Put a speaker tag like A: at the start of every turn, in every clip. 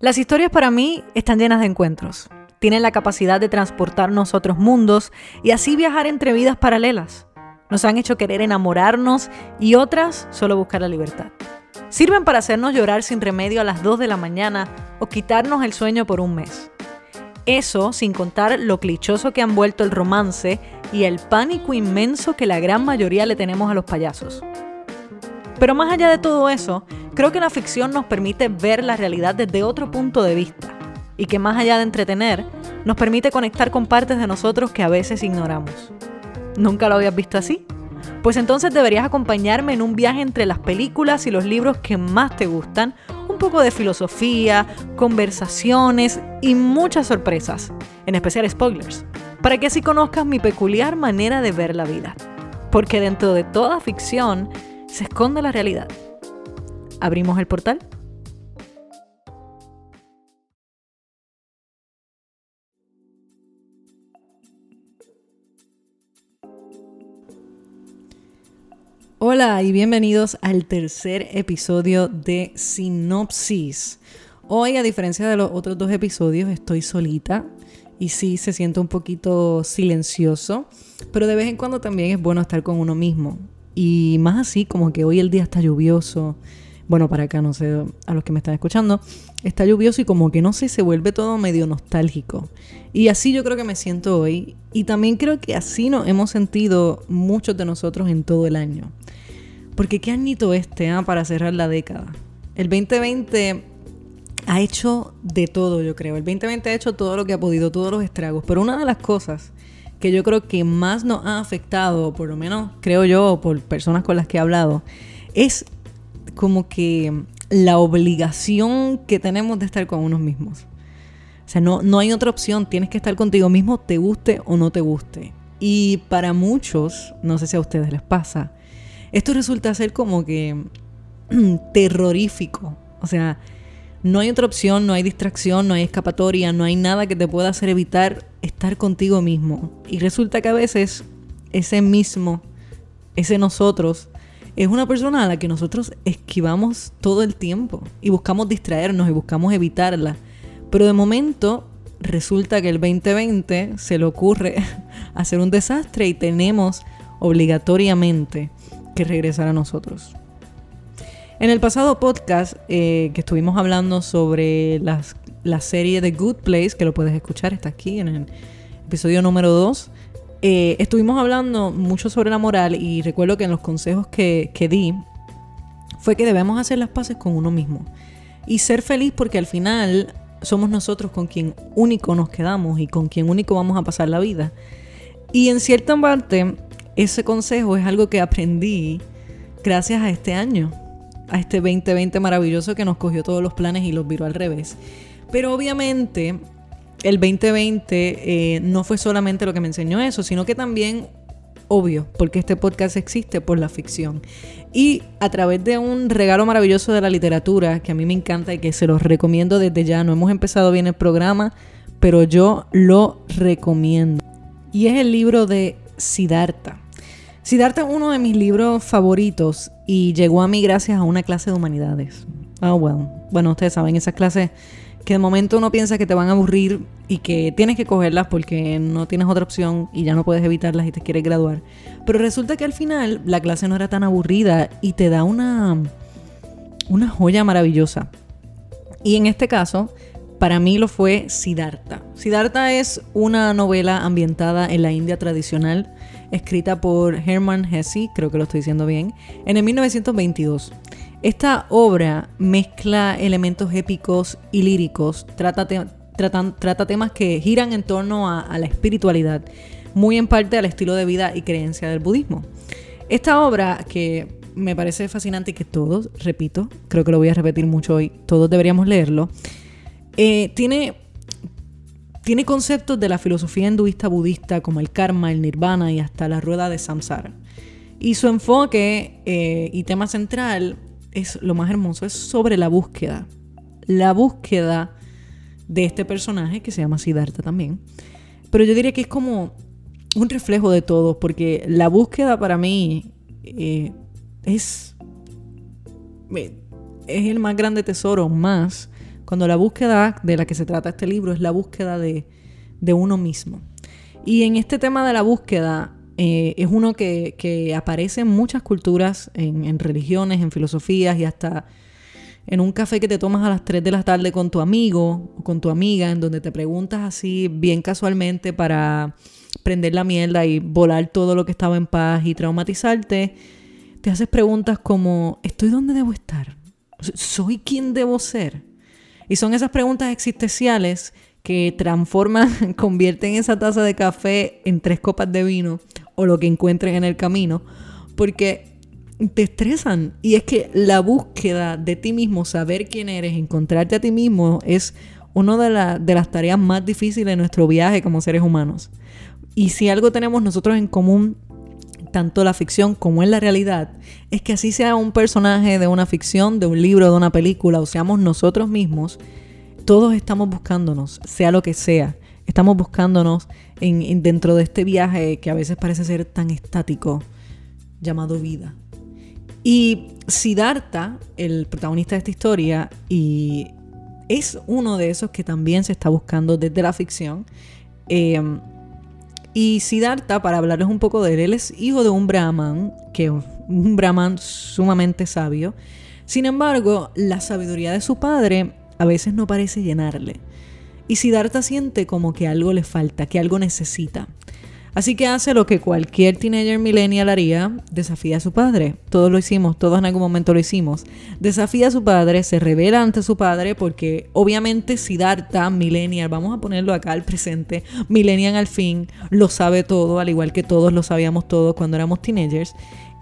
A: Las historias para mí están llenas de encuentros. Tienen la capacidad de transportarnos a otros mundos y así viajar entre vidas paralelas. Nos han hecho querer enamorarnos y otras solo buscar la libertad. Sirven para hacernos llorar sin remedio a las 2 de la mañana o quitarnos el sueño por un mes. Eso sin contar lo clichoso que han vuelto el romance y el pánico inmenso que la gran mayoría le tenemos a los payasos. Pero más allá de todo eso, creo que la ficción nos permite ver la realidad desde otro punto de vista y que más allá de entretener, nos permite conectar con partes de nosotros que a veces ignoramos. ¿Nunca lo habías visto así? Pues entonces deberías acompañarme en un viaje entre las películas y los libros que más te gustan, un poco de filosofía, conversaciones y muchas sorpresas, en especial spoilers, para que así conozcas mi peculiar manera de ver la vida. Porque dentro de toda ficción se esconde la realidad. ¿Abrimos el portal? Hola y bienvenidos al tercer episodio de Sinopsis. Hoy, a diferencia de los otros dos episodios, estoy solita y sí se siente un poquito silencioso, pero de vez en cuando también es bueno estar con uno mismo. Y más así, como que hoy el día está lluvioso. Bueno, para acá, no sé, a los que me están escuchando, está lluvioso y como que no sé, se vuelve todo medio nostálgico. Y así yo creo que me siento hoy. Y también creo que así nos hemos sentido muchos de nosotros en todo el año. Porque qué añito este, ¿ah? para cerrar la década. El 2020 ha hecho de todo, yo creo. El 2020 ha hecho todo lo que ha podido, todos los estragos. Pero una de las cosas que yo creo que más nos ha afectado, por lo menos creo yo, por personas con las que he hablado, es como que la obligación que tenemos de estar con unos mismos. O sea, no, no hay otra opción, tienes que estar contigo mismo, te guste o no te guste. Y para muchos, no sé si a ustedes les pasa, esto resulta ser como que terrorífico. O sea, no hay otra opción, no hay distracción, no hay escapatoria, no hay nada que te pueda hacer evitar estar contigo mismo. Y resulta que a veces ese mismo, ese nosotros, es una persona a la que nosotros esquivamos todo el tiempo y buscamos distraernos y buscamos evitarla. Pero de momento resulta que el 2020 se le ocurre hacer un desastre y tenemos obligatoriamente que regresar a nosotros. En el pasado podcast eh, que estuvimos hablando sobre la serie The Good Place, que lo puedes escuchar, está aquí en el episodio número 2, eh, estuvimos hablando mucho sobre la moral y recuerdo que en los consejos que, que di fue que debemos hacer las paces con uno mismo y ser feliz porque al final somos nosotros con quien único nos quedamos y con quien único vamos a pasar la vida. Y en cierta parte, ese consejo es algo que aprendí gracias a este año a este 2020 maravilloso que nos cogió todos los planes y los viró al revés. Pero obviamente el 2020 eh, no fue solamente lo que me enseñó eso, sino que también, obvio, porque este podcast existe por la ficción. Y a través de un regalo maravilloso de la literatura, que a mí me encanta y que se los recomiendo desde ya, no hemos empezado bien el programa, pero yo lo recomiendo. Y es el libro de Siddhartha. Siddhartha es uno de mis libros favoritos y llegó a mí gracias a una clase de humanidades. Oh, well. Bueno, ustedes saben, esas clases que de momento uno piensa que te van a aburrir y que tienes que cogerlas porque no tienes otra opción y ya no puedes evitarlas y te quieres graduar. Pero resulta que al final la clase no era tan aburrida y te da una, una joya maravillosa. Y en este caso, para mí lo fue Siddhartha. Siddhartha es una novela ambientada en la India tradicional escrita por Hermann Hesse, creo que lo estoy diciendo bien, en el 1922. Esta obra mezcla elementos épicos y líricos, trata, temas que giran en torno a, la espiritualidad, muy en parte al estilo de vida y creencia del budismo. Esta obra que me parece fascinante y que todos, repito, creo que lo voy a repetir mucho hoy, todos deberíamos leerlo, eh, tiene tiene conceptos de la filosofía hinduista budista como el karma, el nirvana y hasta la rueda de samsara. Y su enfoque eh, y tema central es lo más hermoso, es sobre la búsqueda. La búsqueda de este personaje que se llama Siddhartha también. Pero yo diría que es como un reflejo de todo, porque la búsqueda para mí eh, es, es el más grande tesoro, más Cuando la búsqueda de la que se trata este libro es la búsqueda de, uno mismo. Y en este tema de la búsqueda eh, es uno que, aparece en muchas culturas, en, en religiones, en filosofías y hasta en un café que te tomas a las 3 de la tarde con tu amigo o con tu amiga, en donde te preguntas así bien casualmente para prender la mierda y volar todo lo que estaba en paz y traumatizarte, te haces preguntas como, ¿estoy donde debo estar? ¿Soy quien debo ser? Y son esas preguntas existenciales que transforman, convierten esa taza de café en tres copas de vino o lo que encuentren en el camino, porque te estresan. Y es que la búsqueda de ti mismo, saber quién eres, encontrarte a ti mismo, es una de, de las tareas más difíciles de nuestro viaje como seres humanos. Y si algo tenemos nosotros en común, tanto la ficción como en la realidad, es que así sea un personaje de una ficción, de un libro, de una película, o seamos nosotros mismos, todos estamos buscándonos, sea lo que sea. Estamos buscándonos en, dentro de este viaje que a veces parece ser tan estático, llamado vida. Y Siddhartha, el protagonista de esta historia, y es uno de esos que también se está buscando desde la ficción. Eh, y Siddhartha, para hablarles un poco de él, él es hijo de un brahman, que es un brahman sumamente sabio. Sin embargo, la sabiduría de su padre a veces no parece llenarle. Y Siddhartha siente como que algo le falta, que algo necesita. Así que hace lo que cualquier teenager millennial haría, desafía a su padre. Todos lo hicimos, todos en algún momento lo hicimos. Desafía a su padre, se revela ante su padre porque obviamente Siddhartha, millennial, vamos a ponerlo acá al presente, millennial al fin, lo sabe todo, al igual que todos lo sabíamos todos cuando éramos teenagers.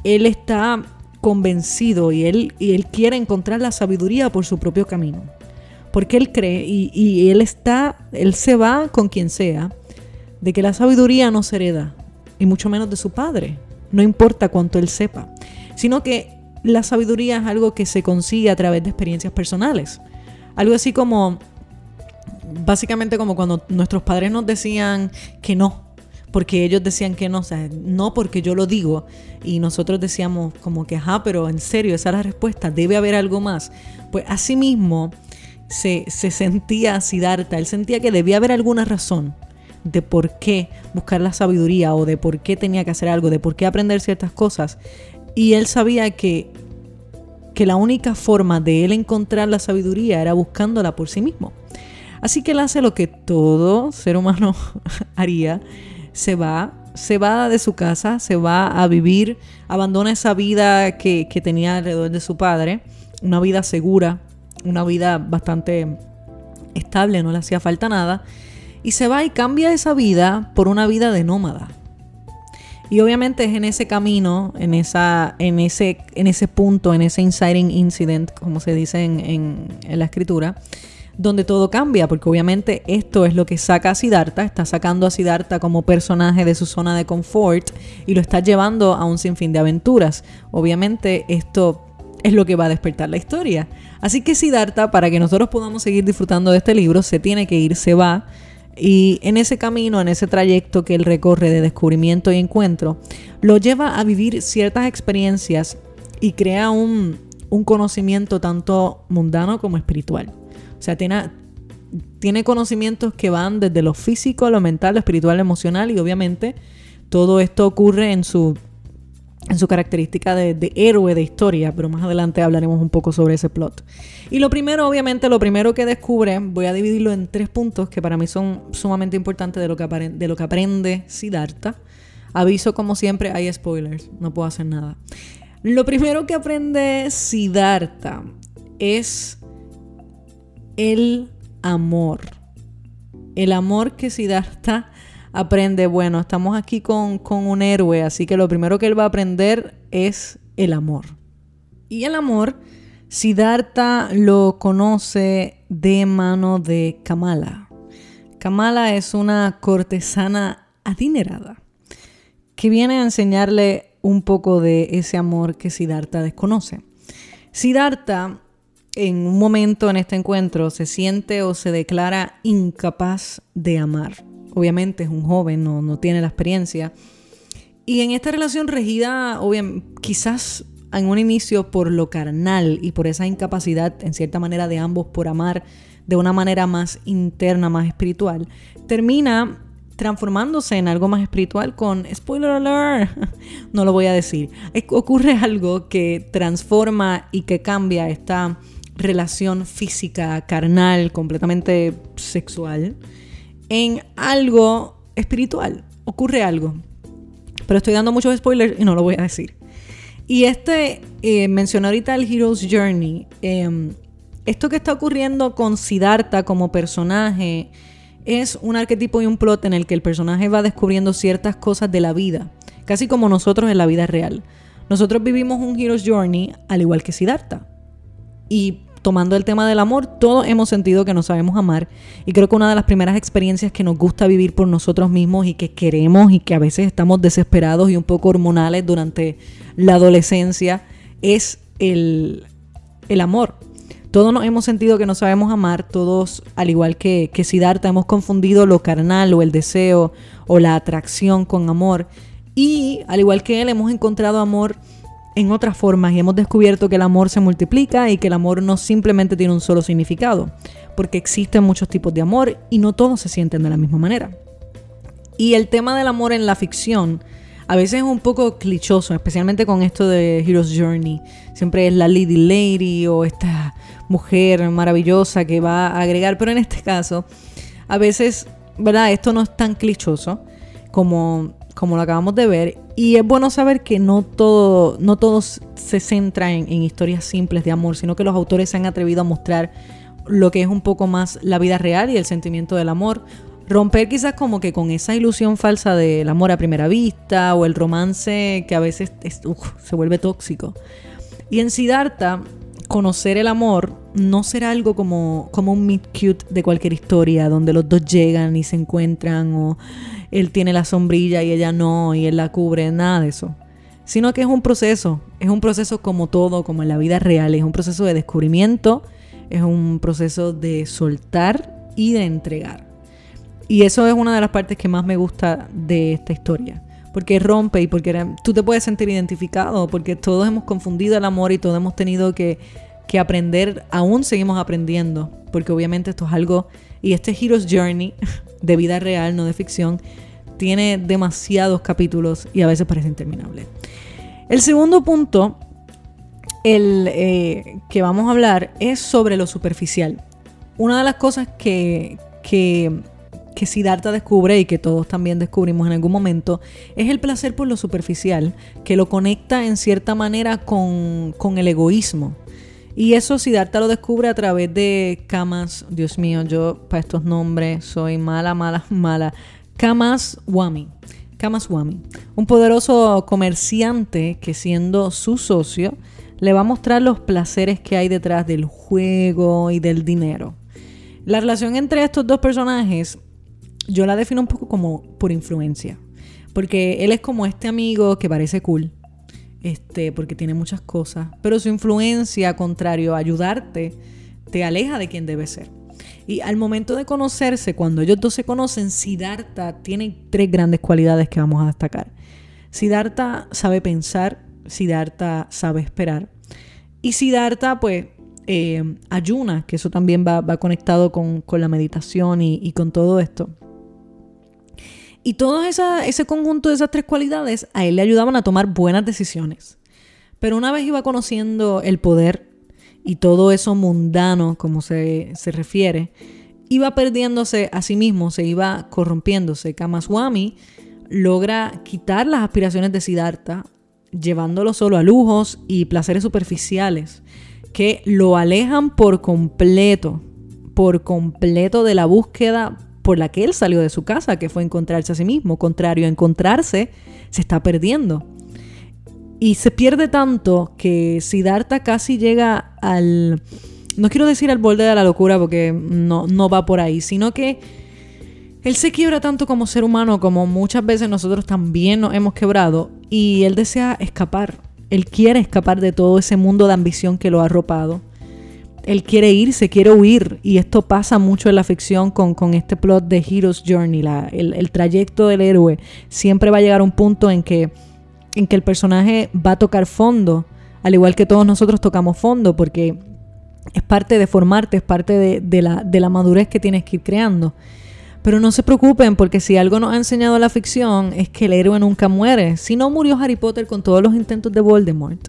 A: Él está convencido y él, y él quiere encontrar la sabiduría por su propio camino. Porque él cree y, él está, él se va con quien sea de que la sabiduría no se hereda, y mucho menos de su padre, no importa cuánto él sepa, sino que la sabiduría es algo que se consigue a través de experiencias personales. Algo así como, básicamente como cuando nuestros padres nos decían que no, porque ellos decían que no, o sea, no porque yo lo digo, y nosotros decíamos como que, ajá, pero en serio, esa es la respuesta, debe haber algo más. Pues así mismo se, se sentía Siddhartha, él sentía que debía haber alguna razón de por qué buscar la sabiduría o de por qué tenía que hacer algo, de por qué aprender ciertas cosas. Y él sabía que, que la única forma de él encontrar la sabiduría era buscándola por sí mismo. Así que él hace lo que todo ser humano haría, se va, se va de su casa, se va a vivir, abandona esa vida que, que tenía alrededor de su padre, una vida segura, una vida bastante estable, no le hacía falta nada, y se va y cambia esa vida por una vida de nómada. Y obviamente es en ese camino, en, esa, en, ese, en ese punto, en ese inciting incident, como se dice en, la escritura, donde todo cambia, porque obviamente esto es lo que saca a Siddhartha, está sacando a Siddhartha como personaje de su zona de confort y lo está llevando a un sinfín de aventuras. Obviamente esto es lo que va a despertar la historia. Así que Siddhartha, para que nosotros podamos seguir disfrutando de este libro, se tiene que ir, se va y en ese camino, en ese trayecto que él recorre de descubrimiento y encuentro, lo lleva a vivir ciertas experiencias y crea un, conocimiento tanto mundano como espiritual. O sea, tiene, tiene conocimientos que van desde lo físico, lo mental, lo espiritual, lo emocional y obviamente todo esto ocurre en su en su característica de, héroe de historia, pero más adelante hablaremos un poco sobre ese plot. Y lo primero, obviamente, lo primero que descubre, voy a dividirlo en tres puntos que para mí son sumamente importantes de lo que, de lo que aprende Siddhartha. Aviso, como siempre, hay spoilers, no puedo hacer nada. Lo primero que aprende Siddhartha es el amor. El amor que Siddhartha aprende, bueno, estamos aquí con, un héroe, así que lo primero que él va a aprender es el amor. Y el amor, Siddhartha lo conoce de mano de Kamala. Kamala es una cortesana adinerada que viene a enseñarle un poco de ese amor que Siddhartha desconoce. Siddhartha, en un momento en este encuentro, se siente o se declara incapaz de amar obviamente es un joven, no, no tiene la experiencia. Y en esta relación regida, obviamente, quizás en un inicio por lo carnal y por esa incapacidad, en cierta manera, de ambos por amar de una manera más interna, más espiritual, termina transformándose en algo más espiritual con spoiler alert, no lo voy a decir. Ocurre algo que transforma y que cambia esta relación física, carnal, completamente sexual, en algo espiritual. Ocurre algo. Pero estoy dando muchos spoilers y no lo voy a decir. Y este, eh, ahorita el Hero's Journey. Em, esto que está ocurriendo con Siddhartha como personaje es un arquetipo y un plot en el que el personaje va descubriendo ciertas cosas de la vida, casi como nosotros en la vida real. Nosotros vivimos un Hero's Journey al igual que Siddhartha. Y tomando el tema del amor, todos hemos sentido que nos sabemos amar y creo que una de las primeras experiencias que nos gusta vivir por nosotros mismos y que queremos y que a veces estamos desesperados y un poco hormonales durante la adolescencia es el, el amor. Todos nos hemos sentido que no sabemos amar, todos, al igual que, que Siddhartha, hemos confundido lo carnal o el deseo o la atracción con amor. Y al igual que él, hemos encontrado amor en otras formas y hemos descubierto que el amor se multiplica y que el amor no simplemente tiene un solo significado, porque existen muchos tipos de amor y no todos se sienten de la misma manera. Y el tema del amor en la ficción a veces es un poco clichoso, especialmente con esto de Hero's Journey. Siempre es la Lady Lady o esta mujer maravillosa que va a agregar, pero en este caso, a veces, ¿verdad? Esto no es tan clichoso como, como lo acabamos de ver y es bueno saber que no todo, no se centra en, historias simples de amor, sino que los autores se han atrevido a mostrar lo que es un poco más la vida real y el sentimiento del amor. Romper quizás como que con esa ilusión falsa del amor a primera vista o el romance que a veces se vuelve tóxico. Y en Siddhartha, conocer el amor no será algo como, como un meet cute de cualquier historia, donde los dos llegan y se encuentran o él tiene la sombrilla y ella no, y él la cubre, nada de eso. Sino que es un proceso, es un proceso como todo, como en la vida real, es un proceso de descubrimiento, es un proceso de soltar y de entregar. Y eso es una de las partes que más me gusta de esta historia. Porque rompe y porque tú te puedes sentir identificado, porque todos hemos confundido el amor y todos hemos tenido que, que aprender, aún seguimos aprendiendo, porque obviamente esto es algo, y este Hero's Journey de vida real, no de ficción, tiene demasiados capítulos y a veces parece interminable. El segundo punto, el eh, que vamos a hablar, es sobre lo superficial. Una de las cosas que, que, que Siddhartha descubre y que todos también descubrimos en algún momento es el placer por lo superficial, que lo conecta en cierta manera con, con el egoísmo. Y eso Siddhartha lo descubre a través de Kamas. Dios mío, yo para estos nombres soy mala, mala, mala. Kamas Wami. Kamas Wami. Un poderoso comerciante que siendo su socio le va a mostrar los placeres que hay detrás del juego y del dinero. La relación entre estos dos personajes yo la defino un poco como por influencia. Porque él es como este amigo que parece cool, este, porque tiene muchas cosas, pero su influencia, contrario a ayudarte, te aleja de quien debe ser. Y al momento de conocerse, cuando ellos dos se conocen, Siddhartha tiene tres grandes cualidades que vamos a destacar. Siddhartha sabe pensar, Siddhartha sabe esperar. Y Siddhartha, pues, eh, ayuna, que eso también va, conectado con, la meditación y con todo esto. Y todo ese conjunto de esas tres cualidades a él le ayudaban a tomar buenas decisiones. Pero una vez iba conociendo el poder y todo eso mundano, como se, refiere, iba perdiéndose a sí mismo, se iba corrompiéndose. Kamaswami logra quitar las aspiraciones de Siddhartha, llevándolo solo a lujos y placeres superficiales que lo alejan por completo, por completo de la búsqueda por la que él salió de su casa, que fue encontrarse a sí mismo. Contrario a encontrarse, se está perdiendo. Y se pierde tanto que Siddhartha casi llega al... No quiero decir al borde de la locura porque no, no va por ahí, sino que él se quiebra tanto como ser humano como muchas veces nosotros también nos hemos quebrado y él desea escapar. Él quiere escapar de todo ese mundo de ambición que lo ha arropado él quiere irse, quiere huir. Y esto pasa mucho en la ficción con, este plot de Hero's Journey. el, trayecto del héroe siempre va a llegar un punto en que, en que el personaje va a tocar fondo, al igual que todos nosotros tocamos fondo, porque es parte de formarte, es parte de, la, de la madurez que tienes que ir creando. Pero no se preocupen porque si algo nos ha enseñado la ficción es que el héroe nunca muere. Si no murió Harry Potter con todos los intentos de Voldemort,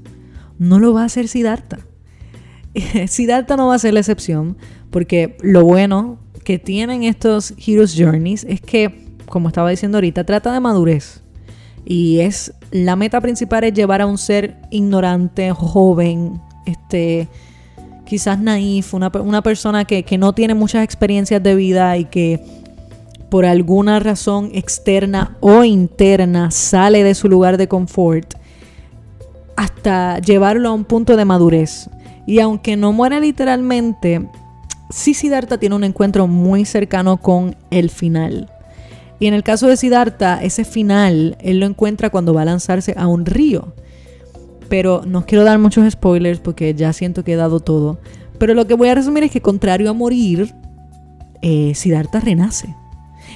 A: no lo va a hacer Siddhartha. Siddhartha no va a ser la excepción porque lo bueno que tienen estos Heroes Journeys es que, como estaba diciendo ahorita, trata de madurez. Y es la meta principal es llevar a un ser ignorante, joven, este, quizás naif, una, una persona que, que no tiene muchas experiencias de vida y que por alguna razón externa o interna sale de su lugar de confort hasta llevarlo a un punto de madurez. Y aunque no muera literalmente, sí Siddhartha tiene un encuentro muy cercano con el final. Y en el caso de Siddhartha, ese final él lo encuentra cuando va a lanzarse a un río. Pero no quiero dar muchos spoilers porque ya siento que he dado todo. Pero lo que voy a resumir es que contrario a morir, eh, Siddhartha renace.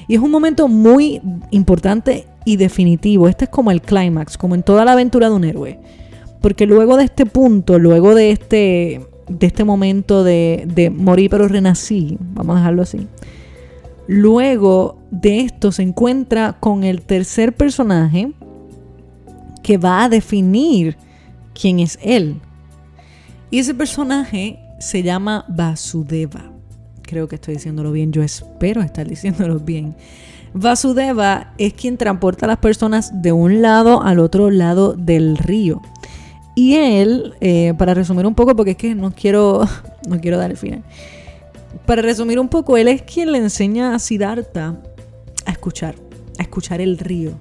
A: Y es un momento muy importante y definitivo. Este es como el clímax, como en toda la aventura de un héroe. Porque luego de este punto, luego de este, de este momento de, de morir pero renací, vamos a dejarlo así. Luego de esto se encuentra con el tercer personaje que va a definir quién es él. Y ese personaje se llama Vasudeva creo que estoy diciéndolo bien, yo espero estar diciéndolo bien. Vasudeva es quien transporta a las personas de un lado al otro lado del río. Y él, eh, para resumir un poco, porque es que no quiero, no quiero dar el final. Para resumir un poco, él es quien le enseña a Siddhartha a escuchar, a escuchar el río.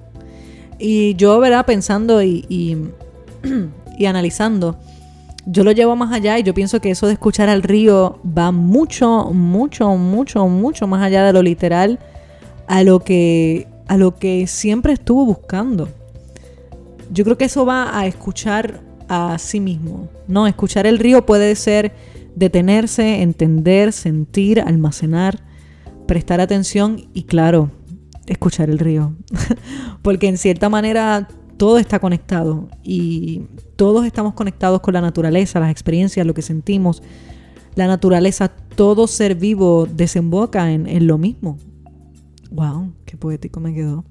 A: Y yo, ¿verdad? Pensando y, y analizando, yo lo llevo más allá y yo pienso que eso de escuchar al río va mucho, mucho, mucho, mucho más allá de lo literal a lo que, a lo que siempre estuvo buscando. Yo creo que eso va a escuchar a sí mismo. No, escuchar el río puede ser detenerse, entender, sentir, almacenar, prestar atención y claro, escuchar el río. Porque en cierta manera todo está conectado y todos estamos conectados con la naturaleza, las experiencias, lo que sentimos. La naturaleza, todo ser vivo desemboca en, lo mismo. ¡Wow! ¡Qué poético me quedó!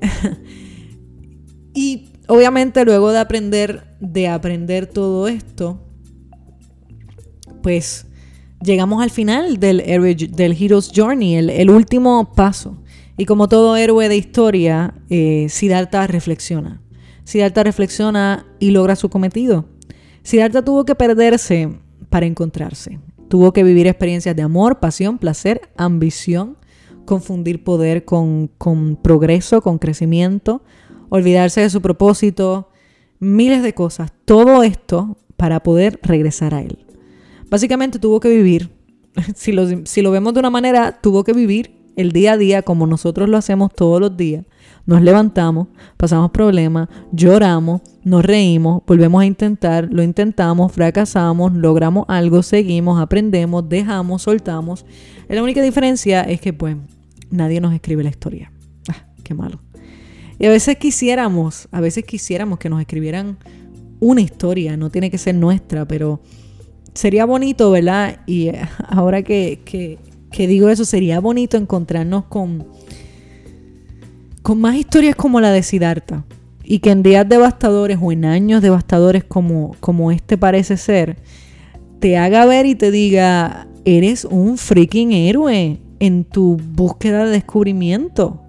A: y obviamente luego de aprender, de aprender todo esto, pues llegamos al final del, del Hero's Journey, el, último paso. Y como todo héroe de historia, eh, Siddhartha reflexiona. Siddhartha reflexiona y logra su cometido. Siddhartha tuvo que perderse para encontrarse. Tuvo que vivir experiencias de amor, pasión, placer, ambición, confundir poder con, con progreso, con crecimiento, olvidarse de su propósito, miles de cosas. Todo esto para poder regresar a él. Básicamente tuvo que vivir, si lo, si lo vemos de una manera, tuvo que vivir el día a día como nosotros lo hacemos todos los días, nos levantamos, pasamos problemas, lloramos, nos reímos, volvemos a intentar, lo intentamos, fracasamos, logramos algo, seguimos, aprendemos, dejamos, soltamos. La única diferencia es que pues nadie nos escribe la historia. Ah, qué malo. Y a veces quisiéramos, a veces quisiéramos que nos escribieran una historia, no tiene que ser nuestra, pero sería bonito, ¿verdad? Y ahora que, que que digo eso, sería bonito encontrarnos con, con más historias como la de Siddhartha. Y que en días devastadores o en años devastadores como, como este parece ser, te haga ver y te diga, eres un freaking héroe en tu búsqueda de descubrimiento.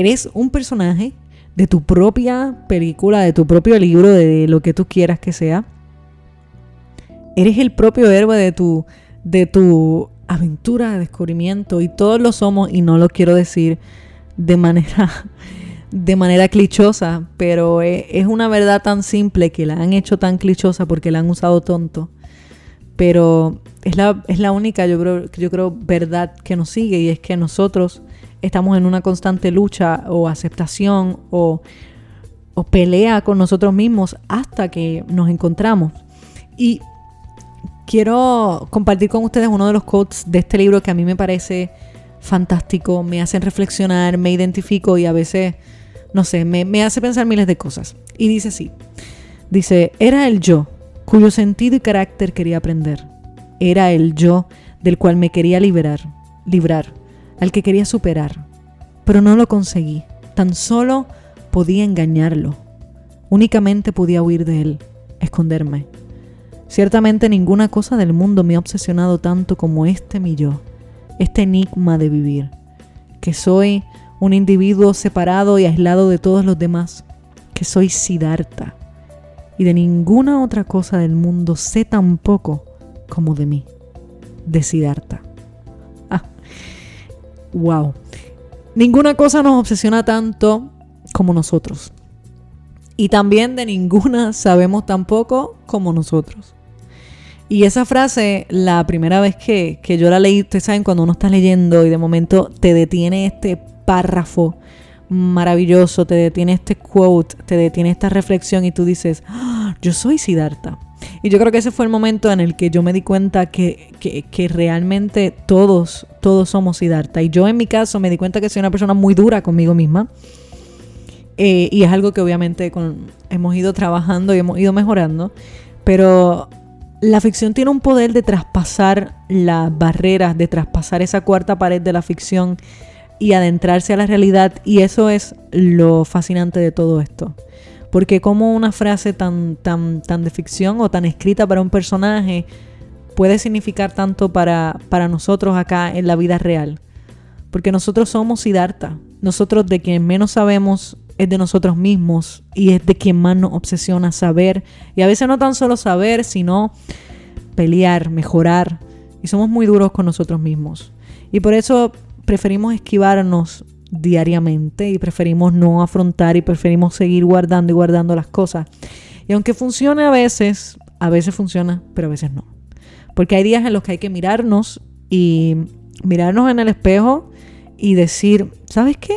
A: Eres un personaje de tu propia película, de tu propio libro, de lo que tú quieras que sea. Eres el propio héroe de tu, de tu aventura, de descubrimiento y todos lo somos y no lo quiero decir de manera de manera clichosa, pero e, es una verdad tan simple que la han hecho tan clichosa porque la han usado tonto. Pero es la, es la única, yo creo, yo creo, verdad que nos sigue y es que nosotros estamos en una constante lucha o aceptación o, o pelea con nosotros mismos hasta que nos encontramos. Y quiero compartir con ustedes uno de los quotes de este libro que a mí me parece fantástico, me hacen reflexionar, me identifico y a veces, no sé, me, hace pensar miles de cosas. Y dice así, dice, era el yo cuyo sentido y carácter quería aprender. era el yo del cual me quería liberar, librar, al que quería superar. Pero no lo conseguí. Tan solo podía engañarlo. Únicamente podía huir de él, esconderme. Ciertamente ninguna cosa del mundo me ha obsesionado tanto como este mi yo, este enigma de vivir, que soy un individuo separado y aislado de todos los demás, que soy Siddhartha, y de ninguna otra cosa del mundo sé tan poco como de mí, de Siddhartha. Wow. Ninguna cosa nos obsesiona tanto como nosotros. Y también de ninguna sabemos tan poco como nosotros. Y esa frase, la primera vez que, que, yo la leí, ustedes saben, cuando uno está leyendo y de momento te detiene este párrafo maravilloso, te detiene este quote, te detiene esta reflexión y tú dices, ah, yo soy Siddhartha. Y yo creo que ese fue el momento en el que yo me di cuenta que, que, realmente todos, todos somos Siddhartha. Y yo en mi caso me di cuenta que soy una persona muy dura conmigo misma. Eh, y es algo que obviamente hemos ido trabajando y hemos ido mejorando. Pero la ficción tiene un poder de traspasar las barreras, de traspasar esa cuarta pared de la ficción y adentrarse a la realidad. Y eso es lo fascinante de todo esto. Porque como una frase tan, tan, tan de ficción o tan escrita para un personaje puede significar tanto para, para nosotros acá en la vida real. Porque nosotros somos Siddhartha. Nosotros de quien menos sabemos es de nosotros mismos y es de quien más nos obsesiona saber. Y a veces no tan solo saber, sino pelear, mejorar. Y somos muy duros con nosotros mismos. Y por eso preferimos esquivarnos diariamente y preferimos no afrontar y preferimos seguir guardando y guardando las cosas. Y aunque funcione a veces, a veces funciona, pero a veces no. Porque hay días en los que hay que mirarnos y mirarnos en el espejo y decir, ¿sabes qué?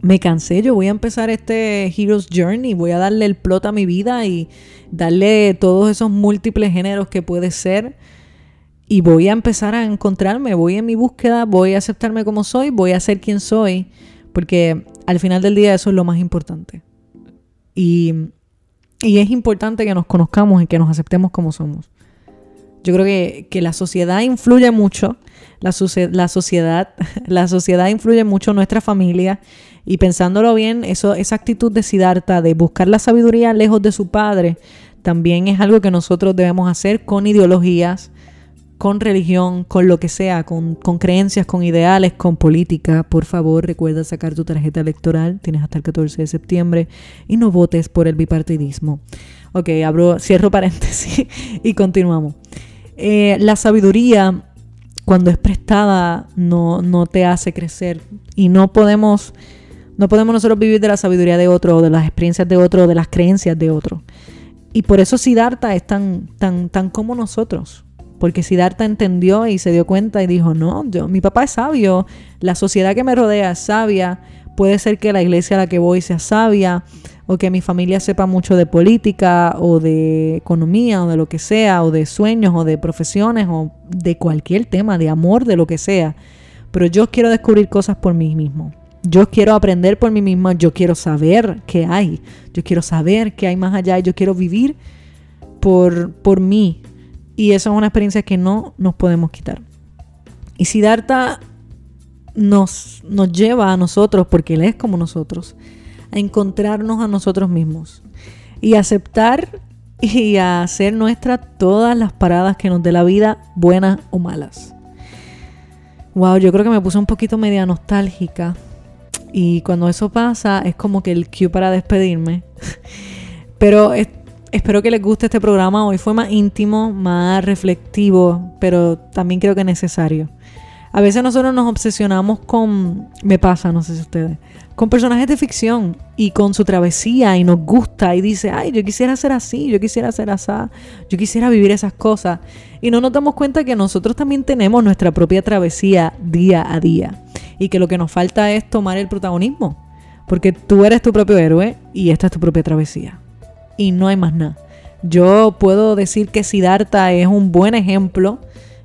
A: Me cansé, yo voy a empezar este Hero's Journey, voy a darle el plot a mi vida y darle todos esos múltiples géneros que puede ser y voy a empezar a encontrarme, voy en mi búsqueda, voy a aceptarme como soy, voy a ser quien soy, porque al final del día eso es lo más importante. Y, es importante que nos conozcamos y que nos aceptemos como somos. Yo creo que, la sociedad influye mucho, la, la, sociedad, la sociedad influye mucho en nuestra familia y pensándolo bien, eso, esa actitud de Siddhartha, de buscar la sabiduría lejos de su padre, también es algo que nosotros debemos hacer con ideologías, con religión, con lo que sea, con, creencias, con ideales, con política, por favor recuerda sacar tu tarjeta electoral, tienes hasta el 14 de septiembre y no votes por el bipartidismo. Ok, abro, cierro paréntesis y continuamos. Eh, la sabiduría, cuando es prestada, no, no te hace crecer y no podemos, no podemos nosotros vivir de la sabiduría de otro, o de las experiencias de otro, o de las creencias de otro. Y por eso Siddhartha es tan, tan, tan como nosotros porque Siddhartha entendió y se dio cuenta y dijo, no, yo, mi papá es sabio, la sociedad que me rodea es sabia, puede ser que la iglesia a la que voy sea sabia, o que mi familia sepa mucho de política, o de economía, o de lo que sea, o de sueños, o de profesiones, o de cualquier tema, de amor, de lo que sea. Pero yo quiero descubrir cosas por mí mismo. Yo quiero aprender por mí misma, yo quiero saber qué hay, yo quiero saber qué hay más allá, yo quiero vivir por, por mí, y eso es una experiencia que no nos podemos quitar. Y Siddhartha nos, nos lleva a nosotros, porque Él es como nosotros, a encontrarnos a nosotros mismos y aceptar y a hacer nuestras todas las paradas que nos dé la vida, buenas o malas. Wow, yo creo que me puse un poquito media nostálgica. Y cuando eso pasa, es como que el cue para despedirme. Pero Espero que les guste este programa. Hoy fue más íntimo, más reflectivo, pero también creo que necesario. A veces nosotros nos obsesionamos con, me pasa, no sé si ustedes, con personajes de ficción y con su travesía y nos gusta y dice, ay, yo quisiera ser así, yo quisiera ser así, yo quisiera vivir esas cosas. Y no nos damos cuenta que nosotros también tenemos nuestra propia travesía día a día y que lo que nos falta es tomar el protagonismo, porque tú eres tu propio héroe y esta es tu propia travesía y no hay más nada. Yo puedo decir que Siddhartha es un buen ejemplo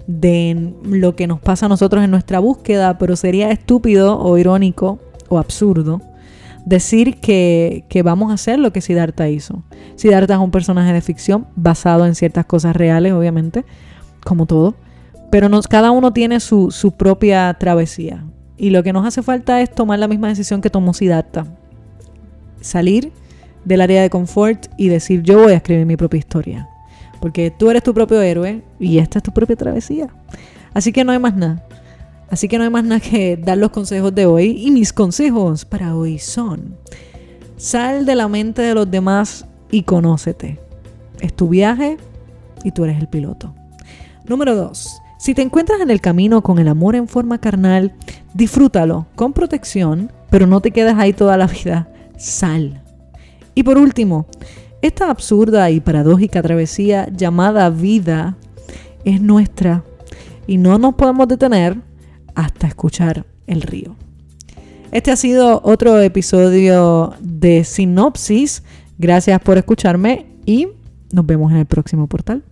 A: de lo que nos pasa a nosotros en nuestra búsqueda, pero sería estúpido o irónico o absurdo decir que, que, vamos a hacer lo que Siddhartha hizo. Siddhartha es un personaje de ficción basado en ciertas cosas reales, obviamente, como todo, pero cada uno tiene su, su propia travesía. Y lo que nos hace falta es tomar la misma decisión que tomó Siddhartha. Salir del área de confort y decir yo voy a escribir mi propia historia. Porque tú eres tu propio héroe y esta es tu propia travesía. Así que no hay más nada. Así que no hay más nada que dar los consejos de hoy. Y mis consejos para hoy son, sal de la mente de los demás y conócete. Es tu viaje y tú eres el piloto. Número 2. Si te encuentras en el camino con el amor en forma carnal, disfrútalo con protección, pero no te quedes ahí toda la vida. Sal. Y por último, esta absurda y paradójica travesía llamada vida es nuestra y no nos podemos detener hasta escuchar el río. Este ha sido otro episodio de Sinopsis. Gracias por escucharme y nos vemos en el próximo portal.